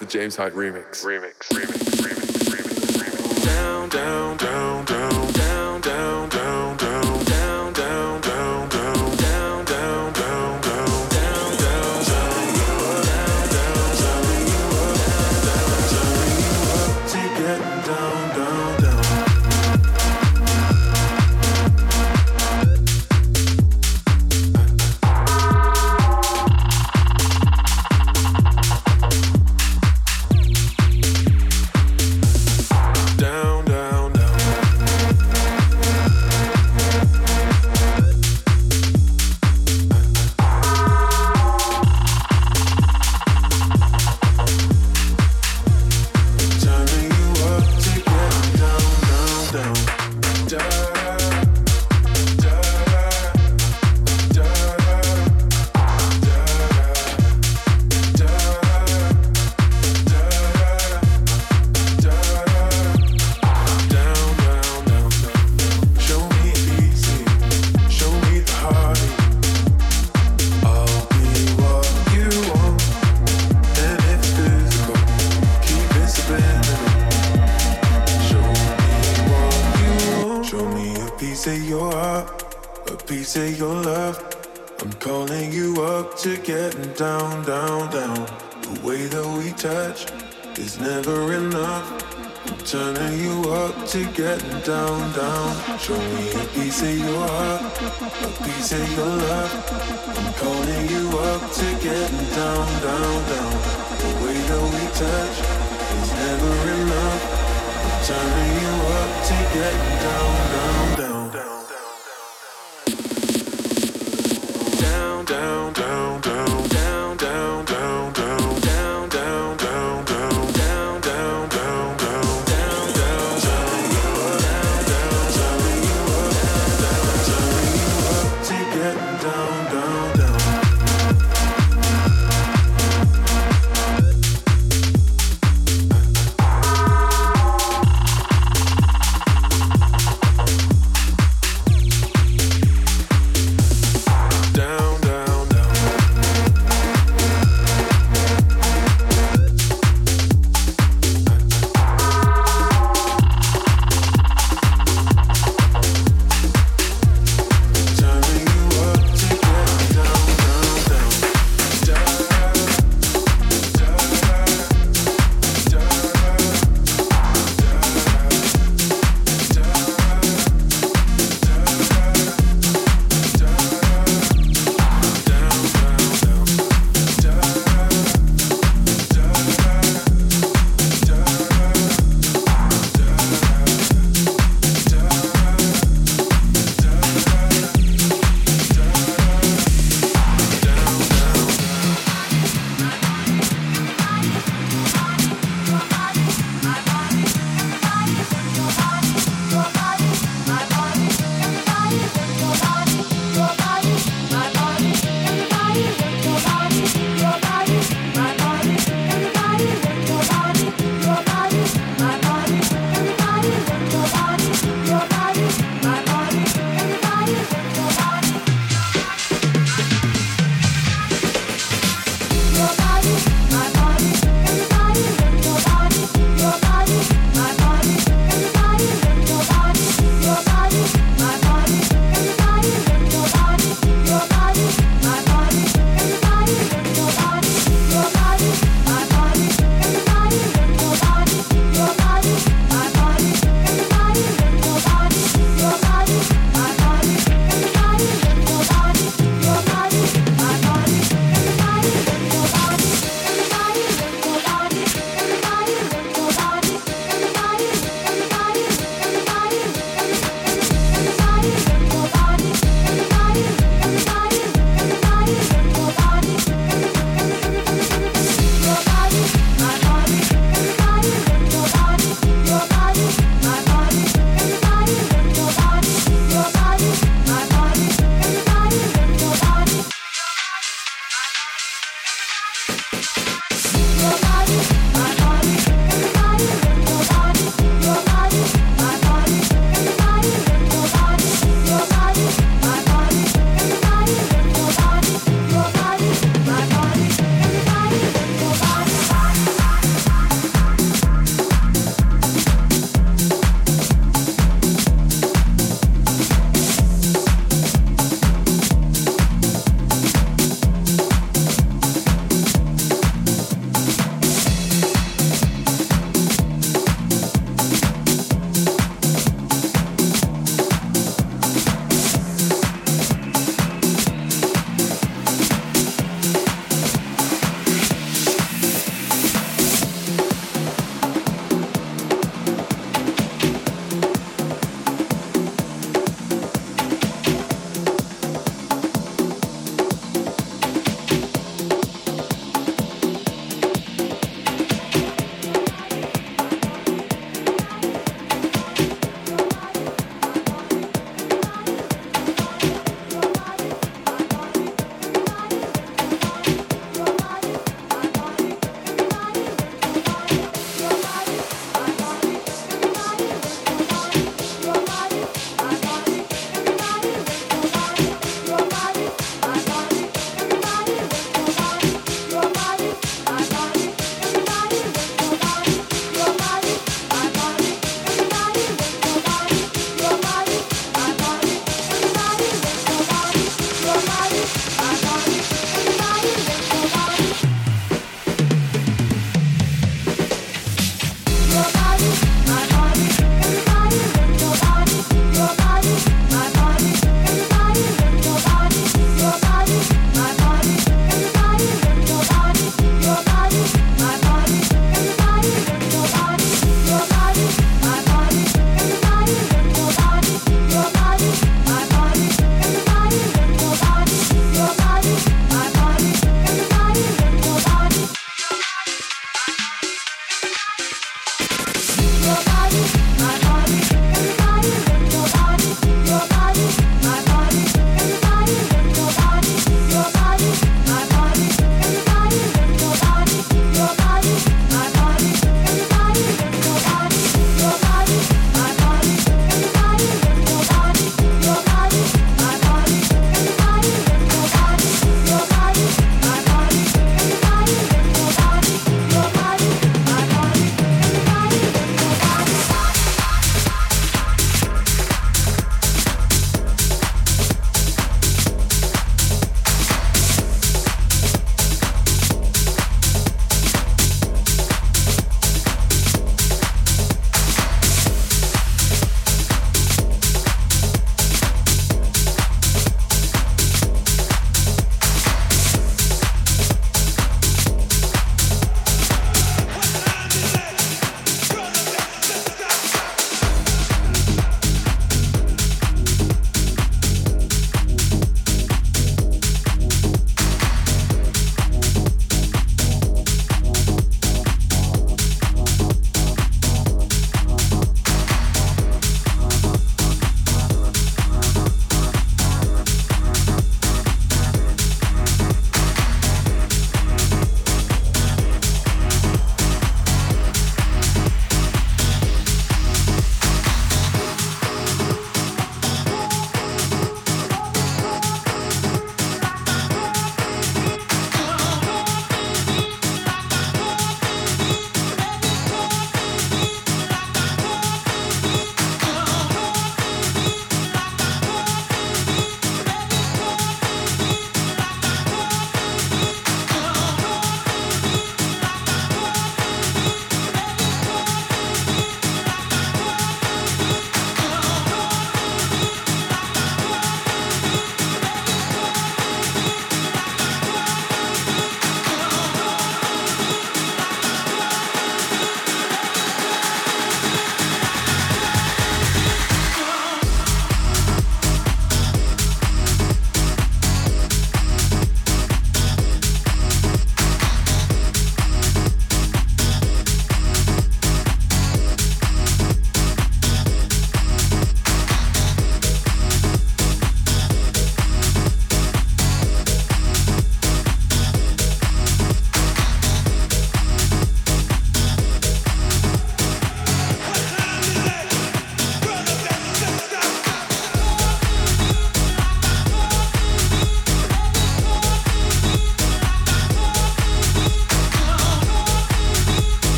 the James Hyde remix. Remix, remix, remix, remix, remix. Down, down, down.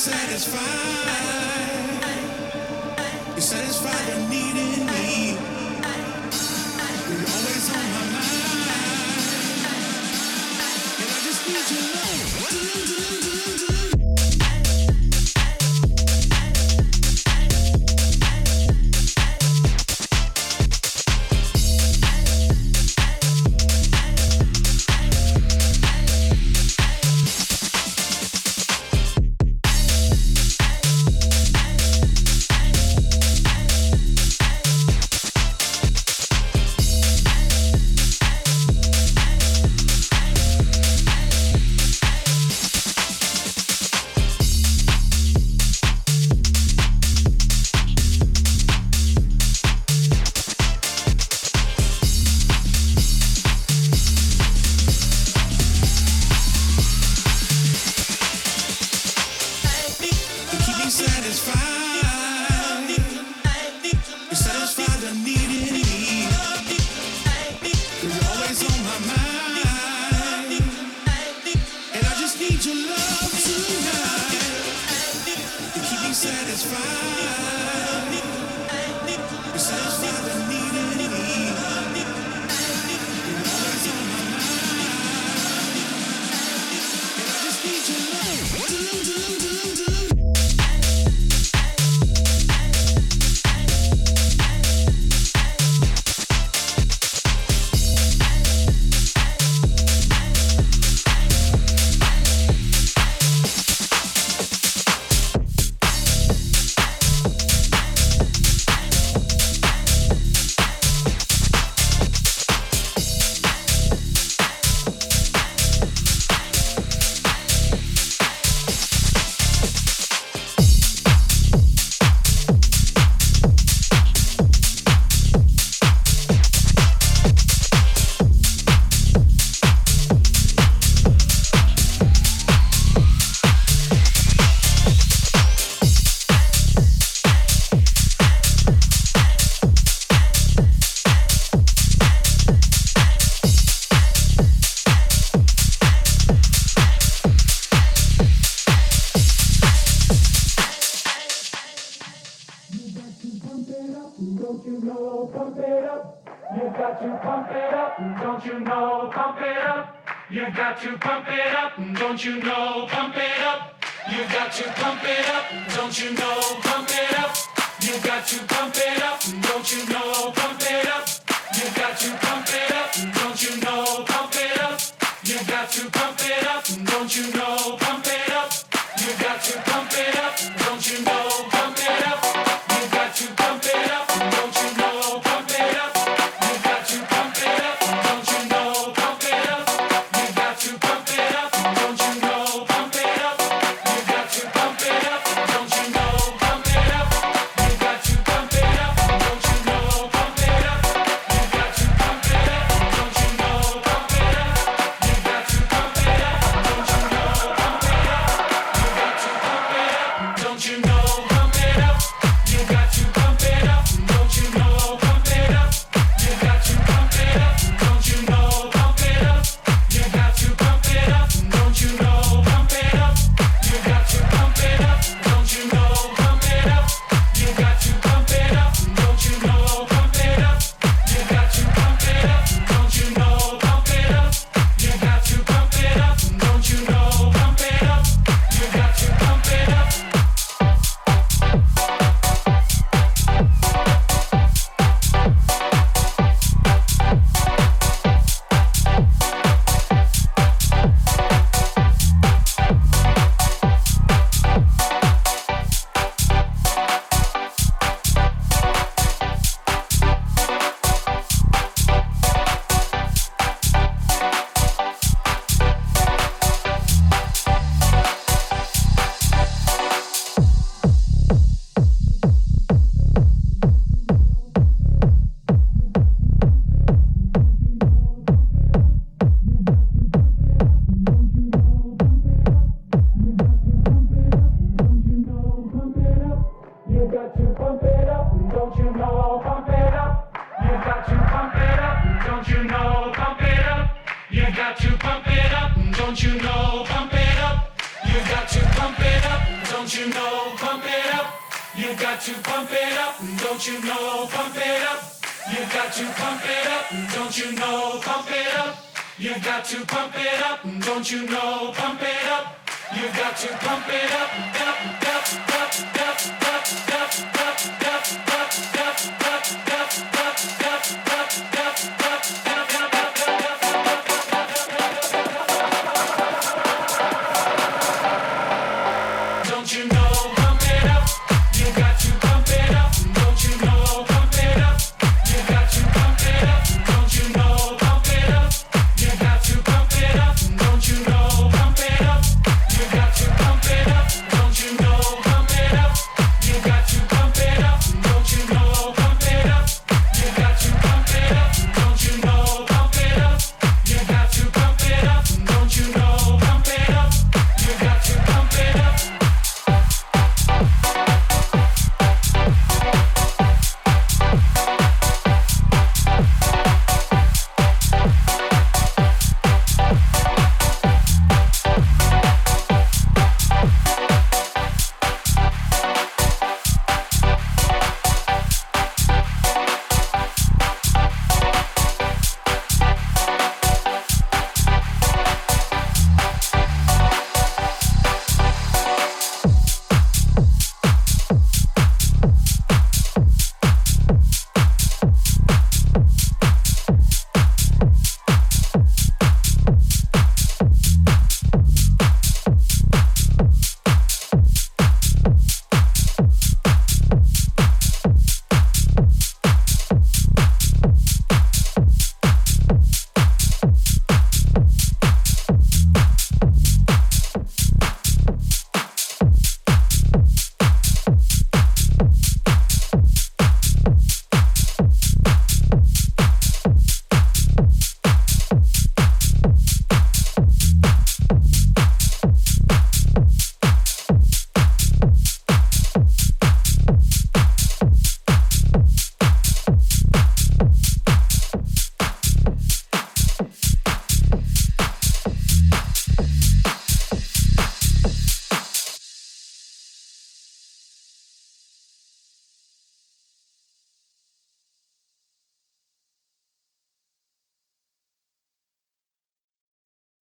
Satisfied. You satisfy the need